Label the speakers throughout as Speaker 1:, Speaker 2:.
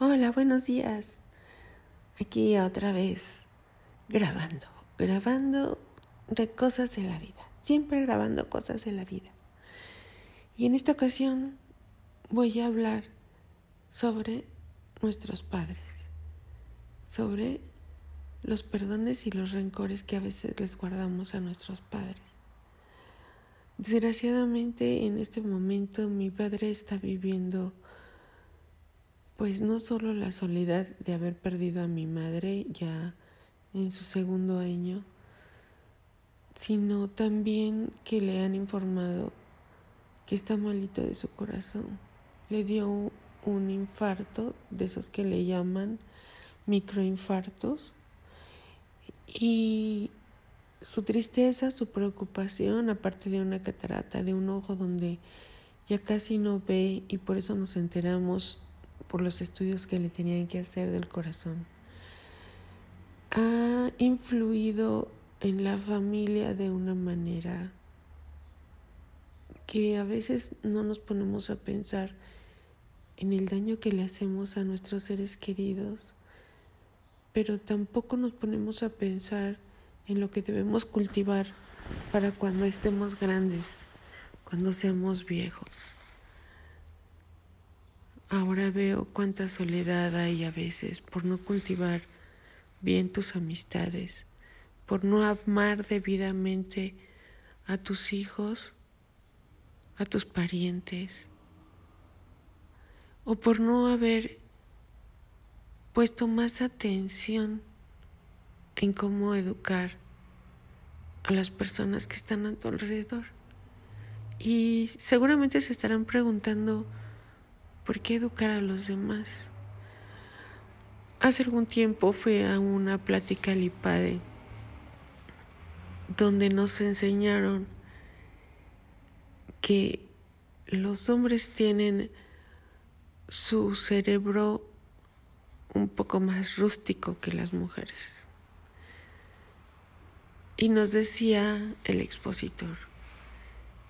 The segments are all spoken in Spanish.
Speaker 1: Hola, buenos días. Aquí otra vez grabando, grabando de cosas de la vida, siempre grabando cosas de la vida. Y en esta ocasión voy a hablar sobre nuestros padres, sobre los perdones y los rencores que a veces les guardamos a nuestros padres. Desgraciadamente en este momento mi padre está viviendo pues no solo la soledad de haber perdido a mi madre ya en su segundo año, sino también que le han informado que está malito de su corazón. Le dio un infarto, de esos que le llaman microinfartos, y su tristeza, su preocupación, aparte de una catarata, de un ojo donde ya casi no ve y por eso nos enteramos por los estudios que le tenían que hacer del corazón, ha influido en la familia de una manera que a veces no nos ponemos a pensar en el daño que le hacemos a nuestros seres queridos, pero tampoco nos ponemos a pensar en lo que debemos cultivar para cuando estemos grandes, cuando seamos viejos. Ahora veo cuánta soledad hay a veces por no cultivar bien tus amistades, por no amar debidamente a tus hijos, a tus parientes, o por no haber puesto más atención en cómo educar a las personas que están a tu alrededor. Y seguramente se estarán preguntando, ¿Por qué educar a los demás? Hace algún tiempo fui a una plática al IPADE donde nos enseñaron que los hombres tienen su cerebro un poco más rústico que las mujeres. Y nos decía el expositor,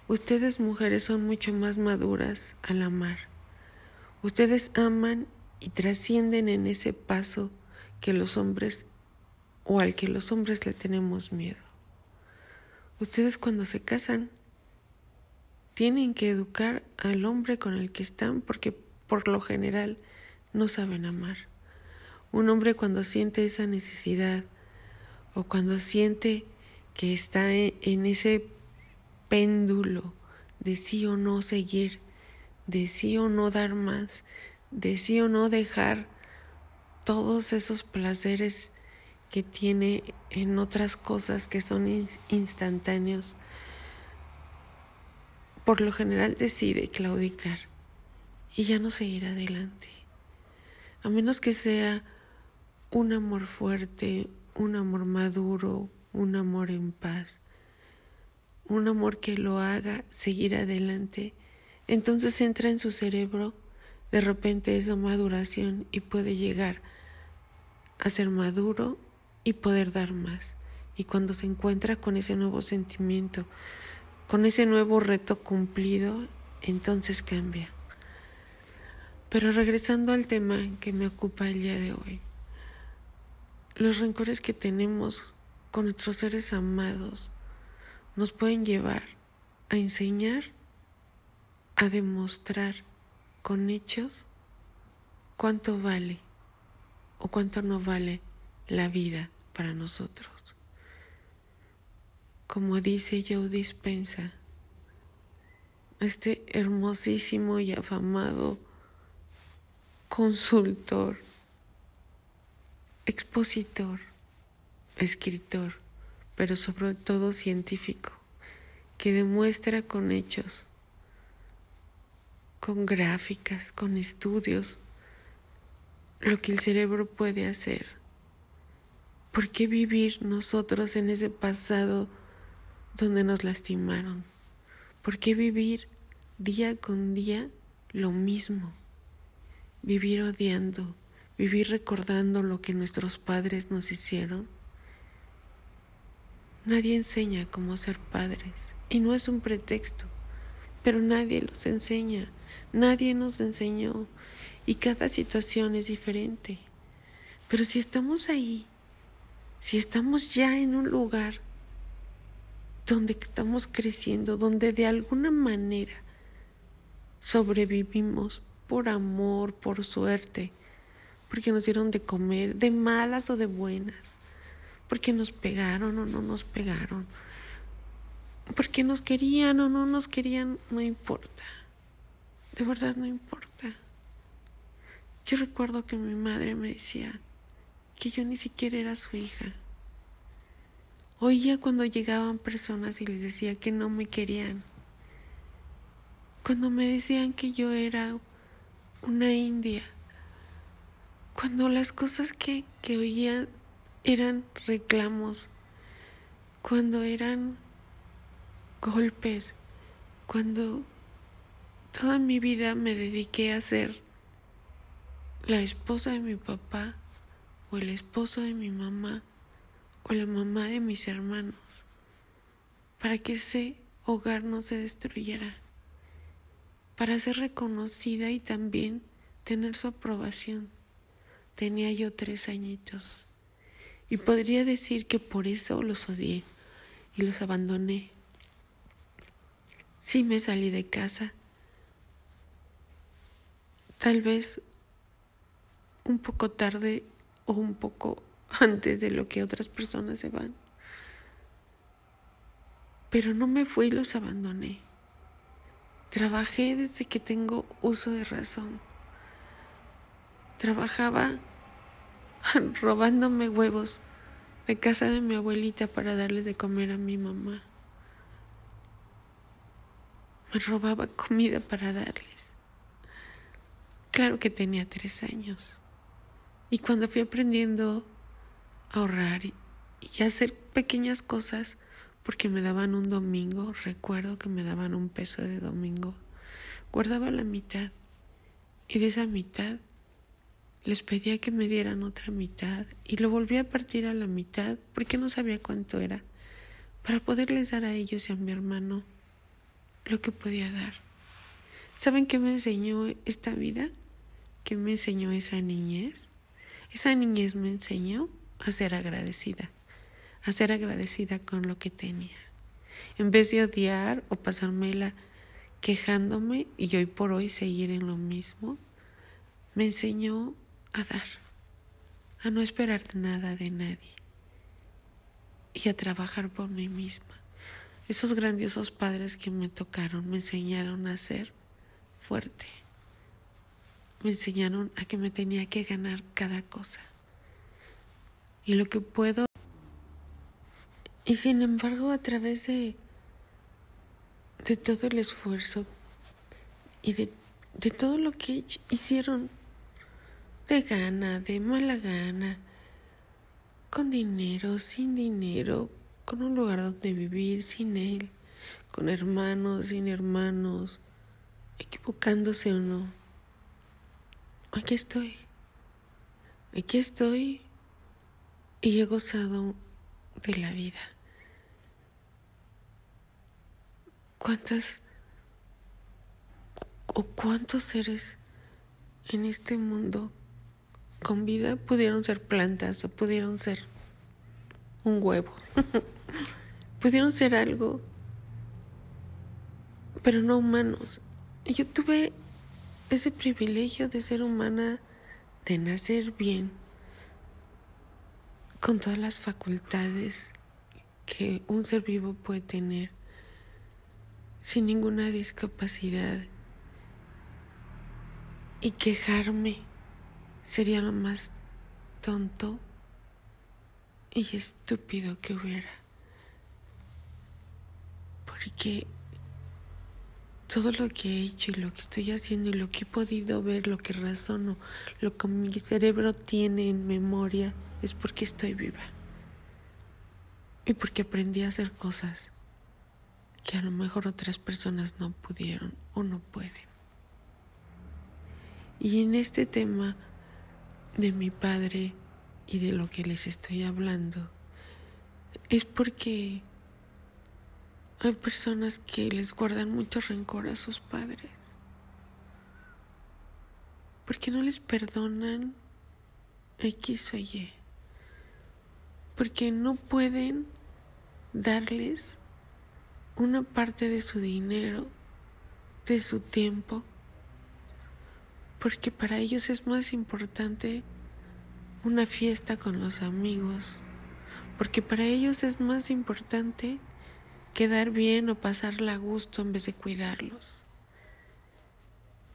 Speaker 1: ustedes mujeres son mucho más maduras al amar Ustedes aman y trascienden en ese paso que los hombres o al que los hombres le tenemos miedo. Ustedes cuando se casan tienen que educar al hombre con el que están porque por lo general no saben amar. Un hombre cuando siente esa necesidad o cuando siente que está en ese péndulo de sí o no seguir de sí o no dar más, de sí o no dejar todos esos placeres que tiene en otras cosas que son instantáneos, por lo general decide claudicar y ya no seguir adelante. A menos que sea un amor fuerte, un amor maduro, un amor en paz, un amor que lo haga seguir adelante entonces entra en su cerebro de repente esa maduración y puede llegar a ser maduro y poder dar más. Y cuando se encuentra con ese nuevo sentimiento, con ese nuevo reto cumplido, entonces cambia. Pero regresando al tema que me ocupa el día de hoy, los rencores que tenemos con nuestros seres amados nos pueden llevar a enseñar a demostrar con hechos cuánto vale o cuánto no vale la vida para nosotros. Como dice Joe Dispensa, este hermosísimo y afamado consultor, expositor, escritor, pero sobre todo científico, que demuestra con hechos con gráficas, con estudios, lo que el cerebro puede hacer. ¿Por qué vivir nosotros en ese pasado donde nos lastimaron? ¿Por qué vivir día con día lo mismo? Vivir odiando, vivir recordando lo que nuestros padres nos hicieron. Nadie enseña cómo ser padres y no es un pretexto, pero nadie los enseña. Nadie nos enseñó y cada situación es diferente. Pero si estamos ahí, si estamos ya en un lugar donde estamos creciendo, donde de alguna manera sobrevivimos por amor, por suerte, porque nos dieron de comer, de malas o de buenas, porque nos pegaron o no nos pegaron, porque nos querían o no nos querían, no importa, de verdad no importa. Yo recuerdo que mi madre me decía que yo ni siquiera era su hija. Oía cuando llegaban personas y les decía que no me querían. Cuando me decían que yo era una india. Cuando las cosas que, que oía eran reclamos. Cuando eran golpes. Cuando toda mi vida me dediqué a ser la esposa de mi papá o el esposo de mi mamá o la mamá de mis hermanos para que ese hogar no se destruyera, para ser reconocida y también tener su aprobación. Tenía yo tres añitos y podría decir que por eso los odié y los abandoné. Sí me salí de casa, tal vez un poco tarde o un poco antes de lo que otras personas se van. Pero no me fui y los abandoné. Trabajé desde que tengo uso de razón. Trabajaba robándome huevos de casa de mi abuelita para darles de comer a mi mamá. Me robaba comida para darles. Claro que tenía tres años. Y cuando fui aprendiendo a ahorrar y, hacer pequeñas cosas, porque me daban un domingo, recuerdo que me daban un peso de domingo, guardaba la mitad y de esa mitad les pedía que me dieran otra mitad y lo volví a partir a la mitad porque no sabía cuánto era, para poderles dar a ellos y a mi hermano lo que podía dar. ¿Saben qué me enseñó esta vida? ¿Qué me enseñó esa niñez? Esa niñez me enseñó a ser agradecida, a ser agradecida con lo que tenía. En vez de odiar o pasármela quejándome y hoy por hoy seguir en lo mismo, me enseñó a dar, a no esperar nada de nadie y a trabajar por mí misma. Esos grandiosos padres que me tocaron me enseñaron a ser fuerte me enseñaron a que me tenía que ganar cada cosa y lo que puedo. Y sin embargo, a través de, de todo el esfuerzo y de, de todo lo que hicieron, de gana, de mala gana, con dinero, sin dinero, con un lugar donde vivir, sin él, con hermanos, sin hermanos, equivocándose o no aquí estoy, aquí estoy y he gozado de la vida. ¿Cuántas o cuántos seres en este mundo con vida pudieron ser plantas o pudieron ser un huevo? pudieron ser algo, pero no humanos. Yo tuve ese privilegio de ser humana, de nacer bien, con todas las facultades que un ser vivo puede tener, sin ninguna discapacidad. Y quejarme sería lo más tonto y estúpido que hubiera. Porque todo lo que he hecho y lo que estoy haciendo y lo que he podido ver, lo que razono, lo que mi cerebro tiene en memoria, es porque estoy viva. Y porque aprendí a hacer cosas que a lo mejor otras personas no pudieron o no pueden. Y en este tema de mi padre y de lo que les estoy hablando, es porque hay personas que les guardan mucho rencor a sus padres. porque no les perdonan X o Y, porque no pueden darles una parte de su dinero, de su tiempo, porque para ellos es más importante una fiesta con los amigos, porque para ellos es más importante quedar bien o pasarla a gusto en vez de cuidarlos.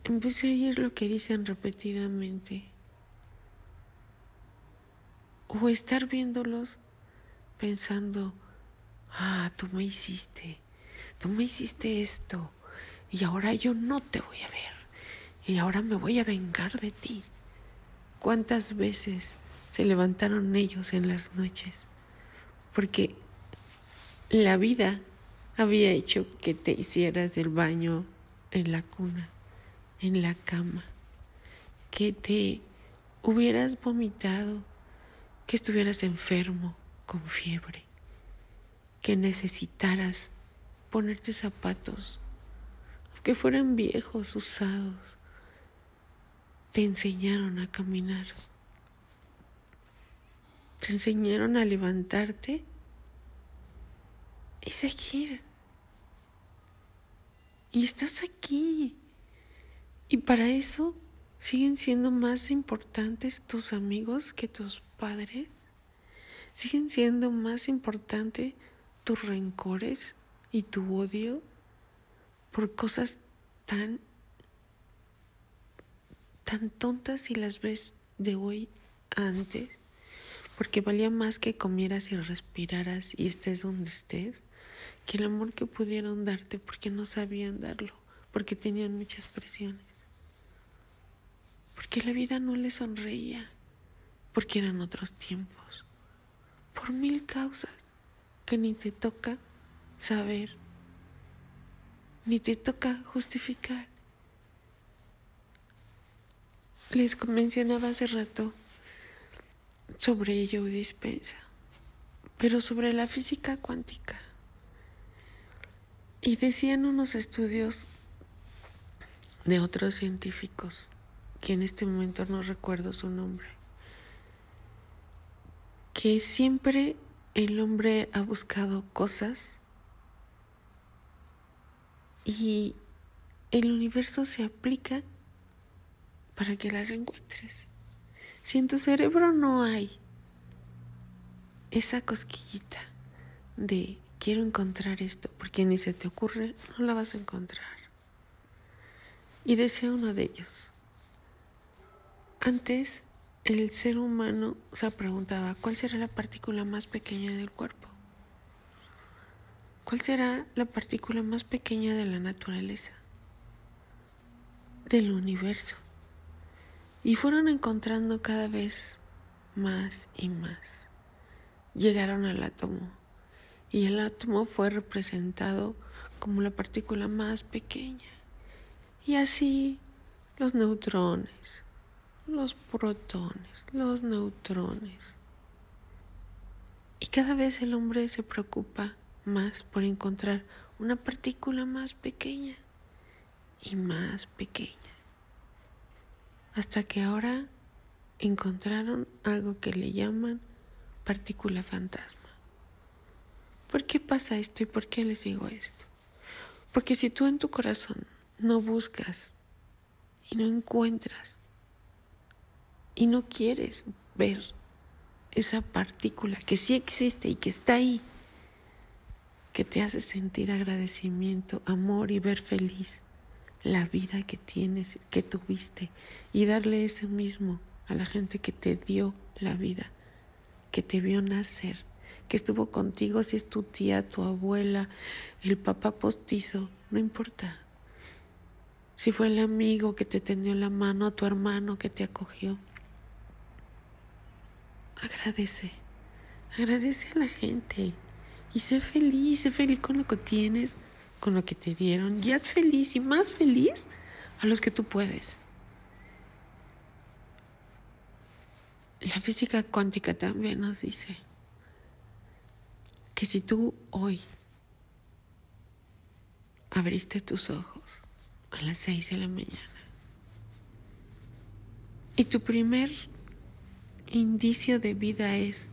Speaker 1: Empecé a oír lo que dicen repetidamente o estar viéndolos pensando, ah, tú me hiciste, tú me hiciste esto y ahora yo no te voy a ver y ahora me voy a vengar de ti. ¿Cuántas veces se levantaron ellos en las noches? Porque la vida había hecho que te hicieras el baño en la cuna, en la cama, que te hubieras vomitado, que estuvieras enfermo, con fiebre, que necesitaras ponerte zapatos, que fueran viejos, usados, te enseñaron a caminar, te enseñaron a levantarte y seguir. Y estás aquí. Y para eso siguen siendo más importantes tus amigos que tus padres. Siguen siendo más importantes tus rencores y tu odio por cosas tan tan tontas y las ves de hoy antes, porque valía más que comieras y respiraras y estés donde estés, que el amor que pudieron darte porque no sabían darlo, porque tenían muchas presiones, porque la vida no les sonreía, porque eran otros tiempos, por mil causas que ni te toca saber, ni te toca justificar. Les mencionaba hace rato sobre Joe Dispensa, pero sobre la física cuántica. Y decían unos estudios de otros científicos, que en este momento no recuerdo su nombre, que siempre el hombre ha buscado cosas y el universo se aplica para que las encuentres. Si en tu cerebro no hay esa cosquillita de quiero encontrar esto, porque ni se te ocurre, no la vas a encontrar. Y decía uno de ellos. Antes, el ser humano se preguntaba, ¿cuál será la partícula más pequeña del cuerpo? ¿Cuál será la partícula más pequeña de la naturaleza? Del universo. Y fueron encontrando cada vez más y más. Llegaron al átomo y el átomo fue representado como la partícula más pequeña. Y así los neutrones, los protones, los neutrones. Y cada vez el hombre se preocupa más por encontrar una partícula más pequeña y más pequeña hasta que ahora encontraron algo que le llaman partícula fantasma. ¿Por qué pasa esto y por qué les digo esto? Porque si tú en tu corazón no buscas y no encuentras y no quieres ver esa partícula que sí existe y que está ahí, que te hace sentir agradecimiento, amor y ver feliz, la vida que tienes, que tuviste, y darle eso mismo a la gente que te dio la vida, que te vio nacer, que estuvo contigo, si es tu tía, tu abuela, el papá postizo, no importa. Si fue el amigo que te tendió la mano, tu hermano que te acogió. Agradece, agradece a la gente y sé feliz, sé feliz con lo que tienes con lo que te dieron y haz feliz y más feliz a los que tú puedes. La física cuántica también nos dice que si tú hoy abriste tus ojos a las seis de la mañana Y tu primer indicio de vida es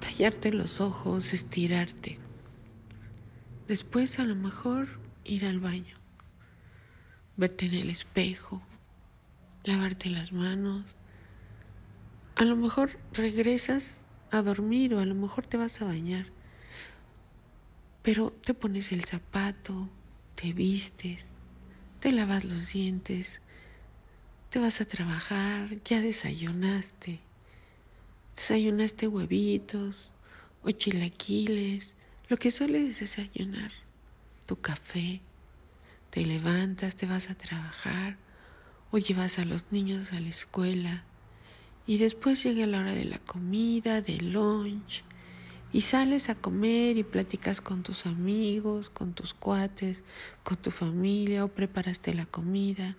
Speaker 1: tallarte los ojos, estirarte. Después a lo mejor ir al baño, verte en el espejo, lavarte las manos. A lo mejor regresas a dormir o a lo mejor te vas a bañar, pero te pones el zapato, te vistes, te lavas los dientes, te vas a trabajar, ya desayunaste, desayunaste huevitos o chilaquiles, lo que sueles desayunar, tu café, te levantas, te vas a trabajar o llevas a los niños a la escuela y después llega la hora de la comida, del lunch y sales a comer y platicas con tus amigos, con tus cuates, con tu familia o preparaste la comida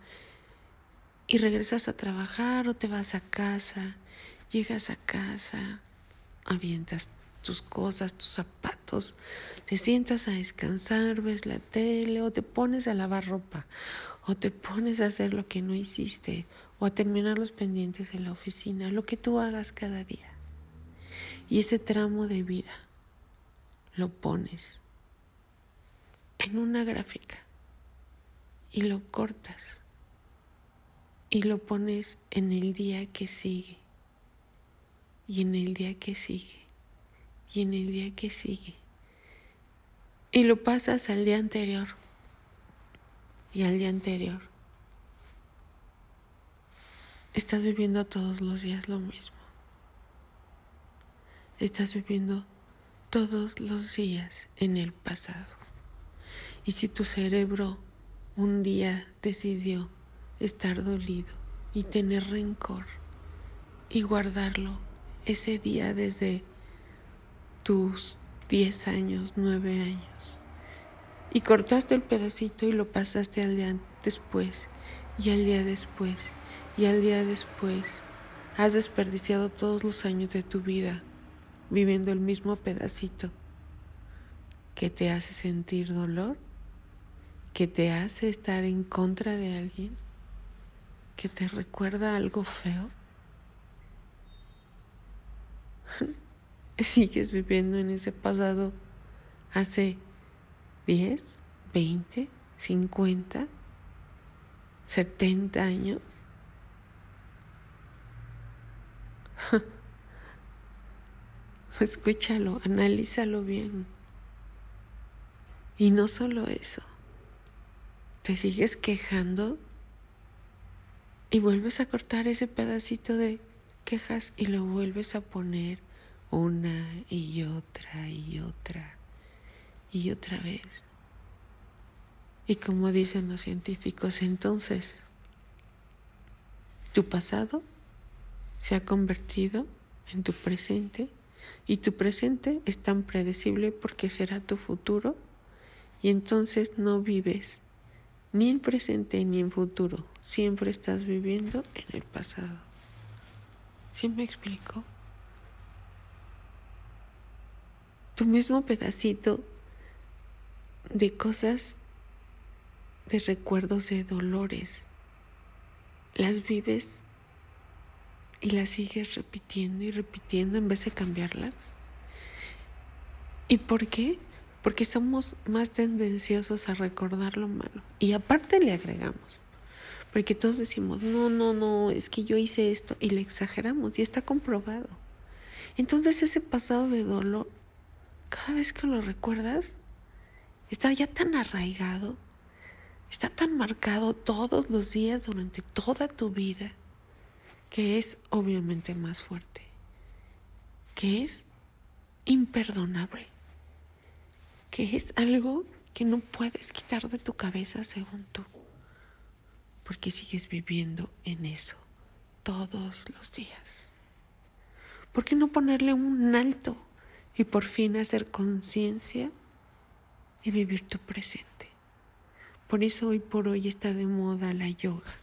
Speaker 1: y regresas a trabajar o te vas a casa, llegas a casa, avientas tus cosas, tus zapatos, te sientas a descansar, ves la tele o te pones a lavar ropa o te pones a hacer lo que no hiciste o a terminar los pendientes en la oficina, lo que tú hagas cada día. Y ese tramo de vida lo pones en una gráfica y lo cortas y lo pones en el día que sigue y en el día que sigue y en el día que sigue y lo pasas al día anterior y al día anterior. Estás viviendo todos los días lo mismo. Estás viviendo todos los días en el pasado. Y si tu cerebro un día decidió estar dolido y tener rencor y guardarlo ese día desde tus 10 años, 9 años, y cortaste el pedacito y lo pasaste al día después y al día después y al día después. Has desperdiciado todos los años de tu vida viviendo el mismo pedacito que te hace sentir dolor, que te hace estar en contra de alguien, que te recuerda algo feo. Sigues viviendo en ese pasado hace 10, 20, 50, 70 años. Escúchalo, analízalo bien. Y no solo eso, te sigues quejando y vuelves a cortar ese pedacito de quejas y lo vuelves a poner una y otra y otra y otra vez. Y como dicen los científicos, entonces, tu pasado se ha convertido en tu presente y tu presente es tan predecible porque será tu futuro y entonces no vives ni en presente ni en futuro, siempre estás viviendo en el pasado. ¿Sí me explico? Tu mismo pedacito de cosas, de recuerdos, de dolores. Las vives y las sigues repitiendo y repitiendo en vez de cambiarlas. ¿Y por qué? Porque somos más tendenciosos a recordar lo malo. Y aparte le agregamos. Porque todos decimos, no, no, no, es que yo hice esto y le exageramos y está comprobado. Entonces ese pasado de dolor, cada vez que lo recuerdas, está ya tan arraigado, está tan marcado todos los días durante toda tu vida, que es obviamente más fuerte, que es imperdonable, que es algo que no puedes quitar de tu cabeza según tú, porque sigues viviendo en eso todos los días. ¿Por qué no ponerle un alto y por fin hacer conciencia y vivir tu presente. Por eso hoy por hoy está de moda la yoga,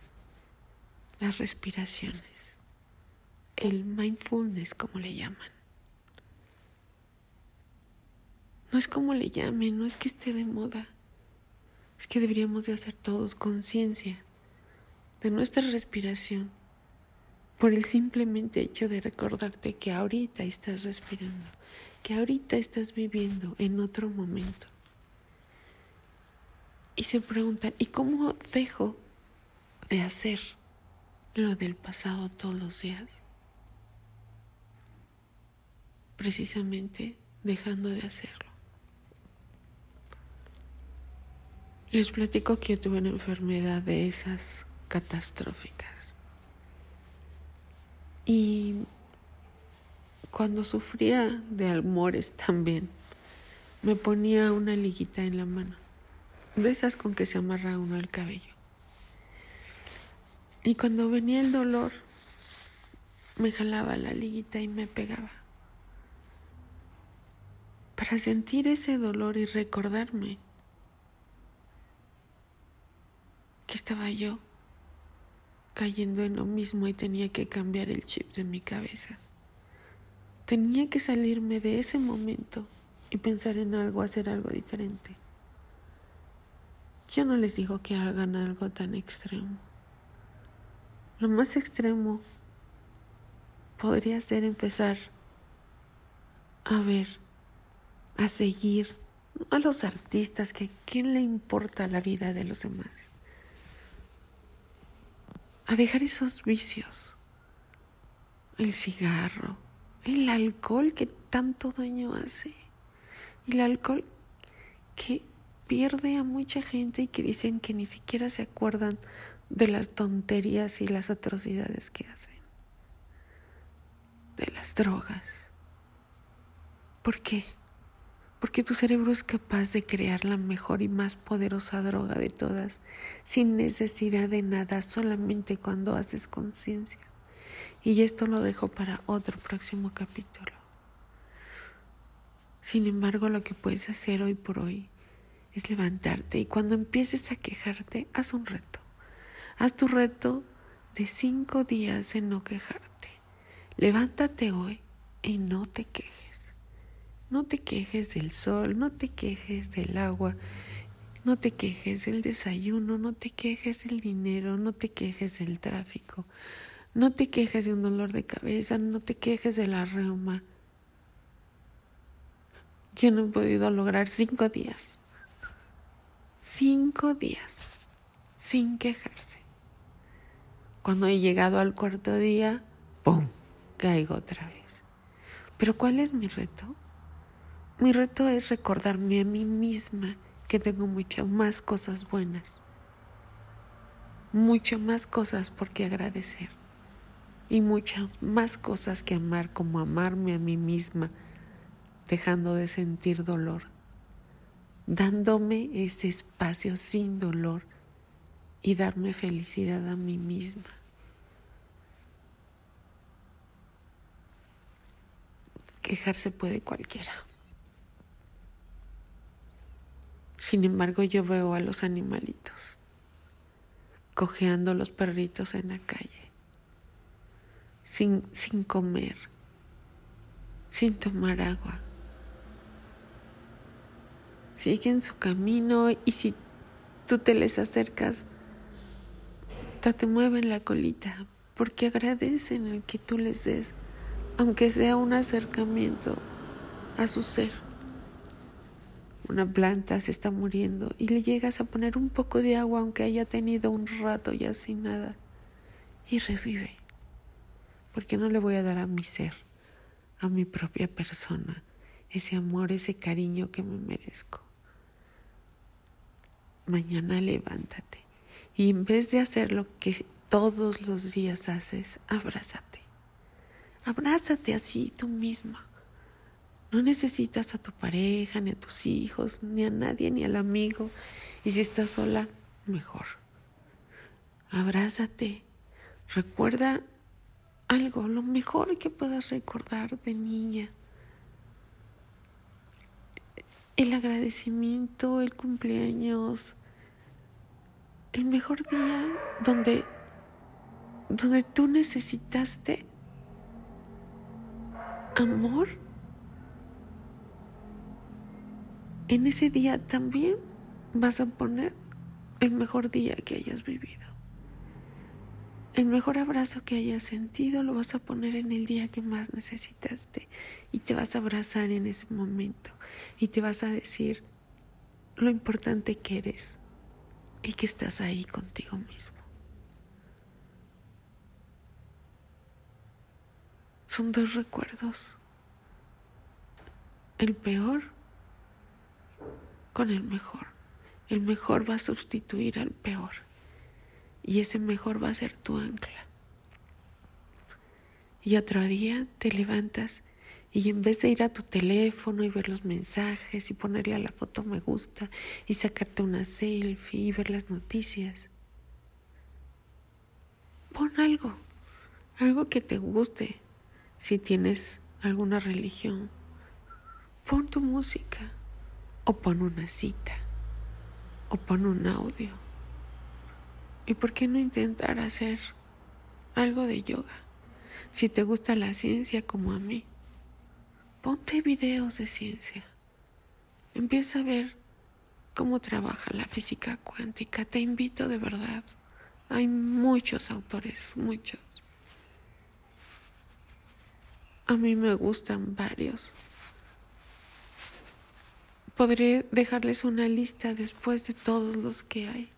Speaker 1: las respiraciones, el mindfulness como le llaman. No es como le llamen, no es que esté de moda. Es que deberíamos de hacer todos conciencia de nuestra respiración por el simplemente hecho de recordarte que ahorita estás respirando, que ahorita estás viviendo en otro momento. Y se preguntan, ¿y cómo dejo de hacer lo del pasado todos los días? Precisamente dejando de hacerlo. Les platico que yo tuve una enfermedad de esas catastróficas. Y cuando sufría de almores también, me ponía una liguita en la mano, de esas con que se amarra uno el cabello. Y cuando venía el dolor, me jalaba la liguita y me pegaba. Para sentir ese dolor y recordarme que estaba yo cayendo en lo mismo y tenía que cambiar el chip de mi cabeza. Tenía que salirme de ese momento y pensar en algo, hacer algo diferente. Yo no les digo que hagan algo tan extremo. Lo más extremo podría ser empezar a ver, a seguir a los artistas, que quién le importa la vida de los demás a dejar esos vicios. El cigarro, el alcohol que tanto daño hace. El alcohol que pierde a mucha gente y que dicen que ni siquiera se acuerdan de las tonterías y las atrocidades que hacen. De las drogas. ¿Por qué? Porque tu cerebro es capaz de crear la mejor y más poderosa droga de todas, sin necesidad de nada, solamente cuando haces conciencia. Y esto lo dejo para otro próximo capítulo. Sin embargo, lo que puedes hacer hoy por hoy es levantarte y cuando empieces a quejarte, haz un reto. Haz tu reto de cinco días en no quejarte. Levántate hoy y no te quejes. No te quejes del sol, no te quejes del agua, no te quejes del desayuno, no te quejes del dinero, no te quejes del tráfico, no te quejes de un dolor de cabeza, no te quejes de la reuma. Yo no he podido lograr cinco días. Cinco días sin quejarse. Cuando he llegado al cuarto día, ¡pum! caigo otra vez. Pero ¿cuál es mi reto? Mi reto es recordarme a mí misma que tengo muchas más cosas buenas, muchas más cosas por qué agradecer y muchas más cosas que amar como amarme a mí misma, dejando de sentir dolor, dándome ese espacio sin dolor y darme felicidad a mí misma. Quejarse puede cualquiera. Sin embargo, yo veo a los animalitos cojeando los perritos en la calle, sin, sin comer, sin tomar agua. Siguen su camino y si tú te les acercas, te mueven la colita porque agradecen el que tú les des, aunque sea un acercamiento a su ser una planta se está muriendo y le llegas a poner un poco de agua aunque haya tenido un rato ya sin nada y revive. Porque no le voy a dar a mi ser, a mi propia persona, ese amor, ese cariño que me merezco. Mañana levántate y en vez de hacer lo que todos los días haces, abrázate. Abrázate así tú misma. No necesitas a tu pareja, ni a tus hijos, ni a nadie, ni al amigo. Y si estás sola, mejor. Abrázate. Recuerda algo, lo mejor que puedas recordar de niña. El agradecimiento, el cumpleaños, el mejor día donde, donde tú necesitaste amor en ese día también vas a poner el mejor día que hayas vivido. El mejor abrazo que hayas sentido lo vas a poner en el día que más necesitaste y te vas a abrazar en ese momento y te vas a decir lo importante que eres y que estás ahí contigo mismo. Son dos recuerdos. El peor con el mejor. El mejor va a sustituir al peor. Y ese mejor va a ser tu ancla. Y otro día te levantas y en vez de ir a tu teléfono y ver los mensajes y ponerle a la foto me gusta y sacarte una selfie y ver las noticias, pon algo, algo que te guste, si tienes alguna religión. Pon tu música o pon una cita o pon un audio. ¿Y por qué no intentar hacer algo de yoga? Si te gusta la ciencia como a mí, ponte videos de ciencia. Empieza a ver cómo trabaja la física cuántica. Te invito de verdad. Hay muchos autores, muchos. A mí me gustan varios. Podré dejarles una lista después de todos los que hay.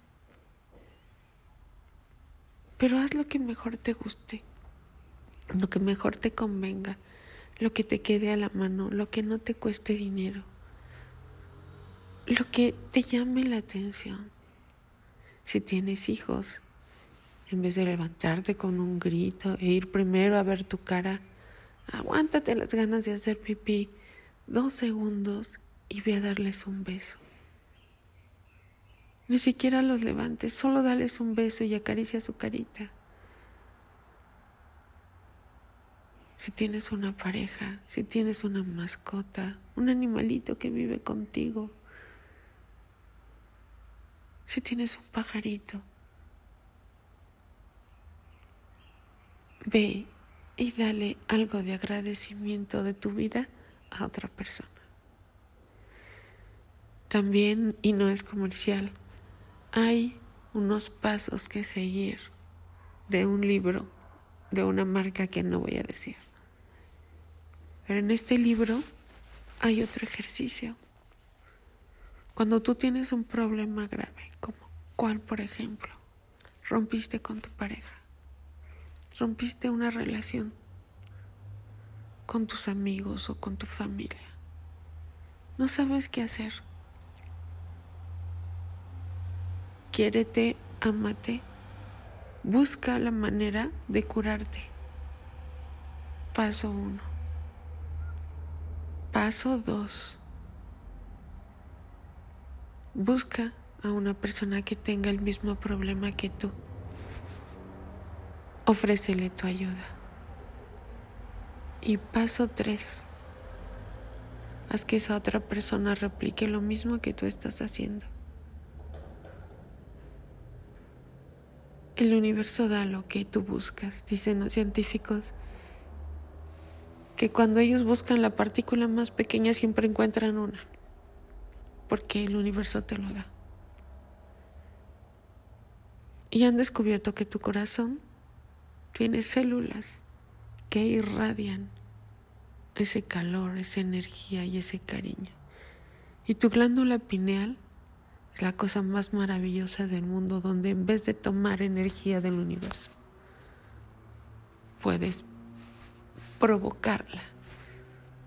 Speaker 1: Pero haz lo que mejor te guste, lo que mejor te convenga, lo que te quede a la mano, lo que no te cueste dinero, lo que te llame la atención. Si tienes hijos, en vez de levantarte con un grito e ir primero a ver tu cara, aguántate las ganas de hacer pipí dos segundos y ve a darles un beso. Ni siquiera los levantes, solo dales un beso y acaricia su carita. Si tienes una pareja, si tienes una mascota, un animalito que vive contigo, si tienes un pajarito, ve y dale algo de agradecimiento de tu vida a otra persona. También, y no es comercial, hay unos pasos que seguir de un libro de una marca que no voy a decir. Pero en este libro hay otro ejercicio. Cuando tú tienes un problema grave, como cuál, por ejemplo, rompiste con tu pareja, rompiste una relación con tus amigos o con tu familia, no sabes qué hacer quiérete, ámate, busca la manera de curarte. Paso uno. Paso dos. Busca a una persona que tenga el mismo problema que tú. Ofrécele tu ayuda. Y paso tres. Haz que esa otra persona replique lo mismo que tú estás haciendo. El universo da lo que tú buscas, dicen los científicos, que cuando ellos buscan la partícula más pequeña siempre encuentran una, porque el universo te lo da. Y han descubierto que tu corazón tiene células que irradian ese calor, esa energía y ese cariño. Y tu glándula pineal es la cosa más maravillosa del mundo donde en vez de tomar energía del universo, puedes provocarla,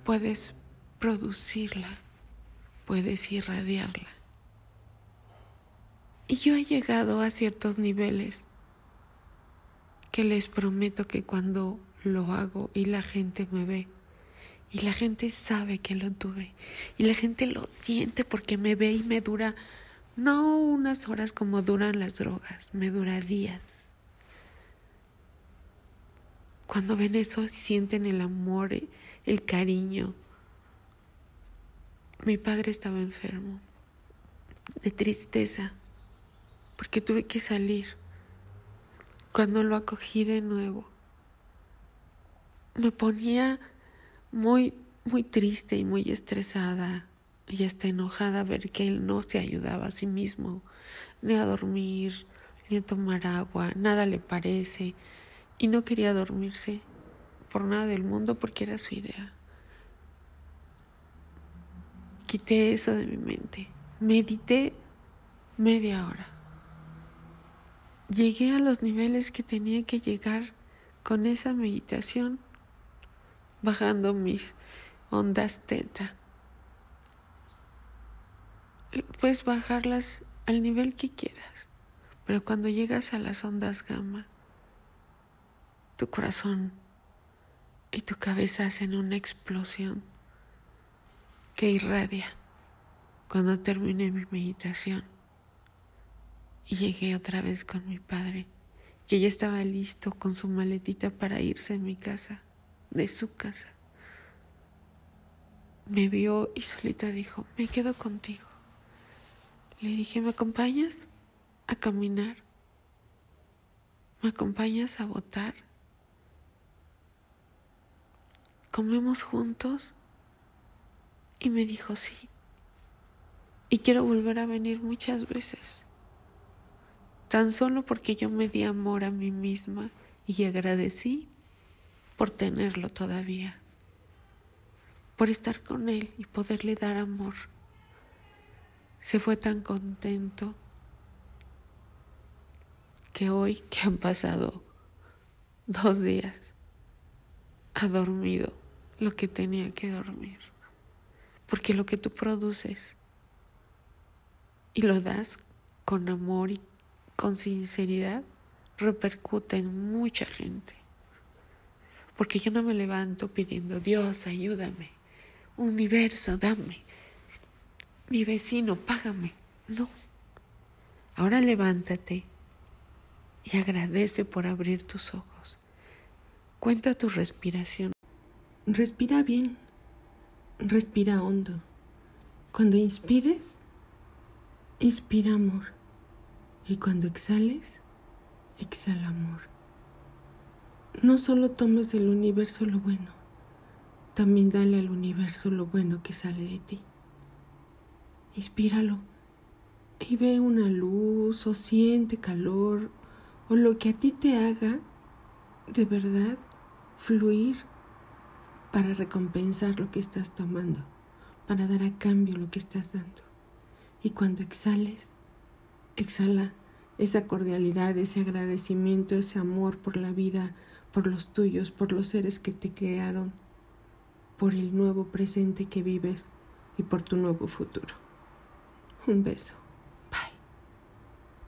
Speaker 1: puedes producirla, puedes irradiarla. Y yo he llegado a ciertos niveles que les prometo que cuando lo hago y la gente me ve, y la gente sabe que lo tuve, y la gente lo siente porque me ve y me dura no unas horas como duran las drogas, me dura días. Cuando ven eso sienten el amor, el cariño. Mi padre estaba enfermo, de tristeza, porque tuve que salir. Cuando lo acogí de nuevo, me ponía muy, muy triste y muy estresada y está enojada ver que él no se ayudaba a sí mismo, ni a dormir, ni a tomar agua, nada le parece y no quería dormirse por nada del mundo porque era su idea. Quité eso de mi mente. Medité media hora. Llegué a los niveles que tenía que llegar con esa meditación, bajando mis ondas teta. Puedes bajarlas al nivel que quieras, pero cuando llegas a las ondas gamma, tu corazón y tu cabeza hacen una explosión que irradia cuando terminé mi meditación y llegué otra vez con mi padre, que ya estaba listo con su maletita para irse a mi casa, de su casa. Me vio y solita dijo, me quedo contigo. Le dije, ¿me acompañas a caminar? ¿Me acompañas a votar? ¿Comemos juntos? Y me dijo, sí. Y quiero volver a venir muchas veces. Tan solo porque yo me di amor a mí misma y agradecí por tenerlo todavía. Por estar con él y poderle dar amor se fue tan contento que hoy que han pasado dos días ha dormido lo que tenía que dormir. Porque lo que tú produces y lo das con amor y con sinceridad repercute en mucha gente. Porque yo no me levanto pidiendo, Dios, ayúdame, universo, dame mi vecino, págame. No. Ahora levántate y agradece por abrir tus ojos. Cuenta tu respiración.
Speaker 2: Respira bien. Respira hondo. Cuando inspires, inspira amor. Y cuando exhales, exhala amor. No solo tomes del universo lo bueno, también dale al universo lo bueno que sale de ti. Inspíralo y ve una luz o siente calor o lo que a ti te haga de verdad fluir para recompensar lo que estás tomando, para dar a cambio lo que estás dando. Y cuando exhales, exhala esa cordialidad, ese agradecimiento, ese amor por la vida, por los tuyos, por los seres que te crearon, por el nuevo presente que vives y por tu nuevo futuro. Un beso.